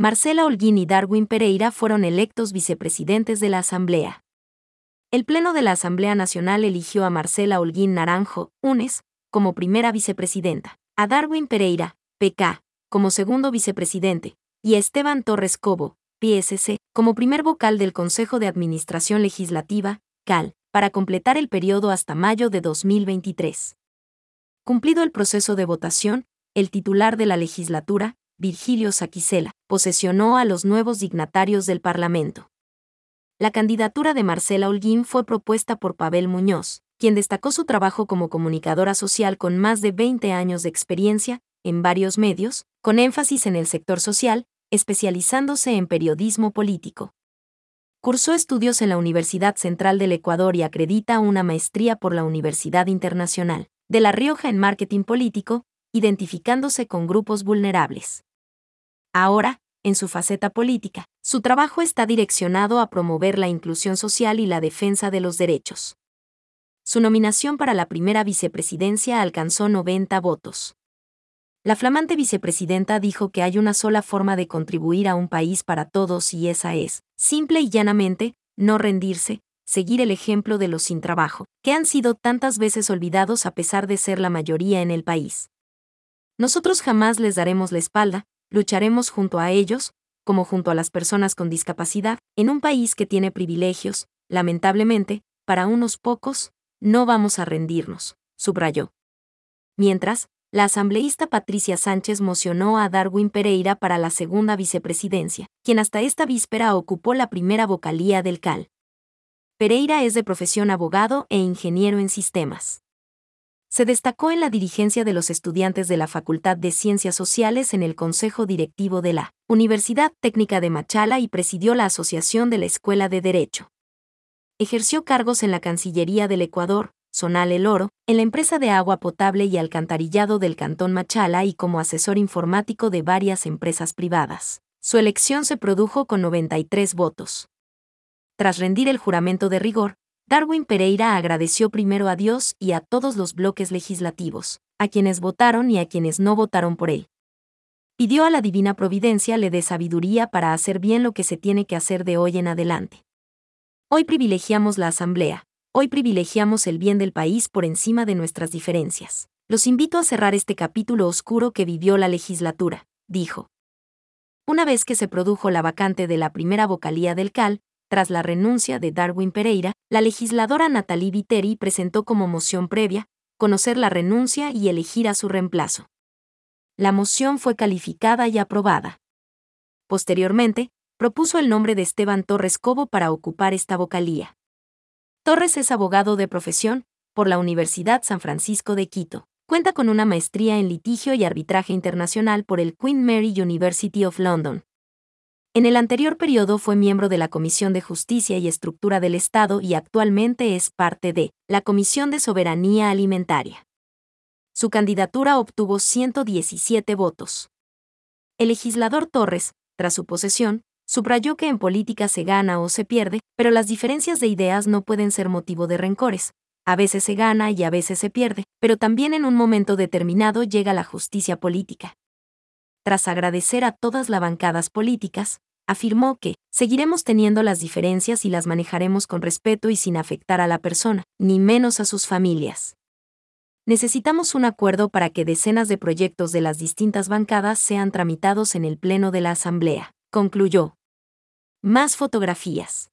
Marcela Holguín y Darwin Pereira fueron electos vicepresidentes de la Asamblea. El Pleno de la Asamblea Nacional eligió a Marcela Holguín Naranjo, UNES, como primera vicepresidenta, a Darwin Pereira, PK, como segundo vicepresidente, y a Esteban Torres Cobo, PSC, como primer vocal del Consejo de Administración Legislativa, CAL, para completar el periodo hasta mayo de 2023. Cumplido el proceso de votación, el titular de la legislatura, Virgilio Saquicela, posesionó a los nuevos dignatarios del Parlamento. La candidatura de Marcela Holguín fue propuesta por Pavel Muñoz, quien destacó su trabajo como comunicadora social con más de 20 años de experiencia, en varios medios, con énfasis en el sector social, especializándose en periodismo político. Cursó estudios en la Universidad Central del Ecuador y acredita una maestría por la Universidad Internacional de La Rioja en Marketing Político, identificándose con grupos vulnerables. Ahora, en su faceta política, su trabajo está direccionado a promover la inclusión social y la defensa de los derechos. Su nominación para la primera vicepresidencia alcanzó 90 votos. La flamante vicepresidenta dijo que hay una sola forma de contribuir a un país para todos y esa es, simple y llanamente, no rendirse, seguir el ejemplo de los sin trabajo, que han sido tantas veces olvidados a pesar de ser la mayoría en el país. Nosotros jamás les daremos la espalda, lucharemos junto a ellos, como junto a las personas con discapacidad, en un país que tiene privilegios, lamentablemente, para unos pocos, no vamos a rendirnos, subrayó. Mientras, la asambleísta Patricia Sánchez mocionó a Darwin Pereira para la segunda vicepresidencia, quien hasta esta víspera ocupó la primera vocalía del CAL. Pereira es de profesión abogado e ingeniero en sistemas se destacó en la dirigencia de los estudiantes de la Facultad de Ciencias Sociales en el Consejo Directivo de la Universidad Técnica de Machala y presidió la Asociación de la Escuela de Derecho. Ejerció cargos en la Cancillería del Ecuador, Zonal El Oro, en la empresa de agua potable y alcantarillado del Cantón Machala y como asesor informático de varias empresas privadas. Su elección se produjo con 93 votos. Tras rendir el juramento de rigor, Darwin Pereira agradeció primero a Dios y a todos los bloques legislativos, a quienes votaron y a quienes no votaron por él. Pidió a la Divina Providencia le dé sabiduría para hacer bien lo que se tiene que hacer de hoy en adelante. Hoy privilegiamos la Asamblea, hoy privilegiamos el bien del país por encima de nuestras diferencias. Los invito a cerrar este capítulo oscuro que vivió la legislatura, dijo. Una vez que se produjo la vacante de la primera vocalía del CAL, tras la renuncia de Darwin Pereira, la legisladora Natalie Viteri presentó como moción previa, conocer la renuncia y elegir a su reemplazo. La moción fue calificada y aprobada. Posteriormente, propuso el nombre de Esteban Torres Cobo para ocupar esta vocalía. Torres es abogado de profesión, por la Universidad San Francisco de Quito. Cuenta con una maestría en litigio y arbitraje internacional por el Queen Mary University of London. En el anterior periodo fue miembro de la Comisión de Justicia y Estructura del Estado y actualmente es parte de la Comisión de Soberanía Alimentaria. Su candidatura obtuvo 117 votos. El legislador Torres, tras su posesión, subrayó que en política se gana o se pierde, pero las diferencias de ideas no pueden ser motivo de rencores. A veces se gana y a veces se pierde, pero también en un momento determinado llega la justicia política tras agradecer a todas las bancadas políticas, afirmó que seguiremos teniendo las diferencias y las manejaremos con respeto y sin afectar a la persona, ni menos a sus familias. Necesitamos un acuerdo para que decenas de proyectos de las distintas bancadas sean tramitados en el Pleno de la Asamblea, concluyó. Más fotografías.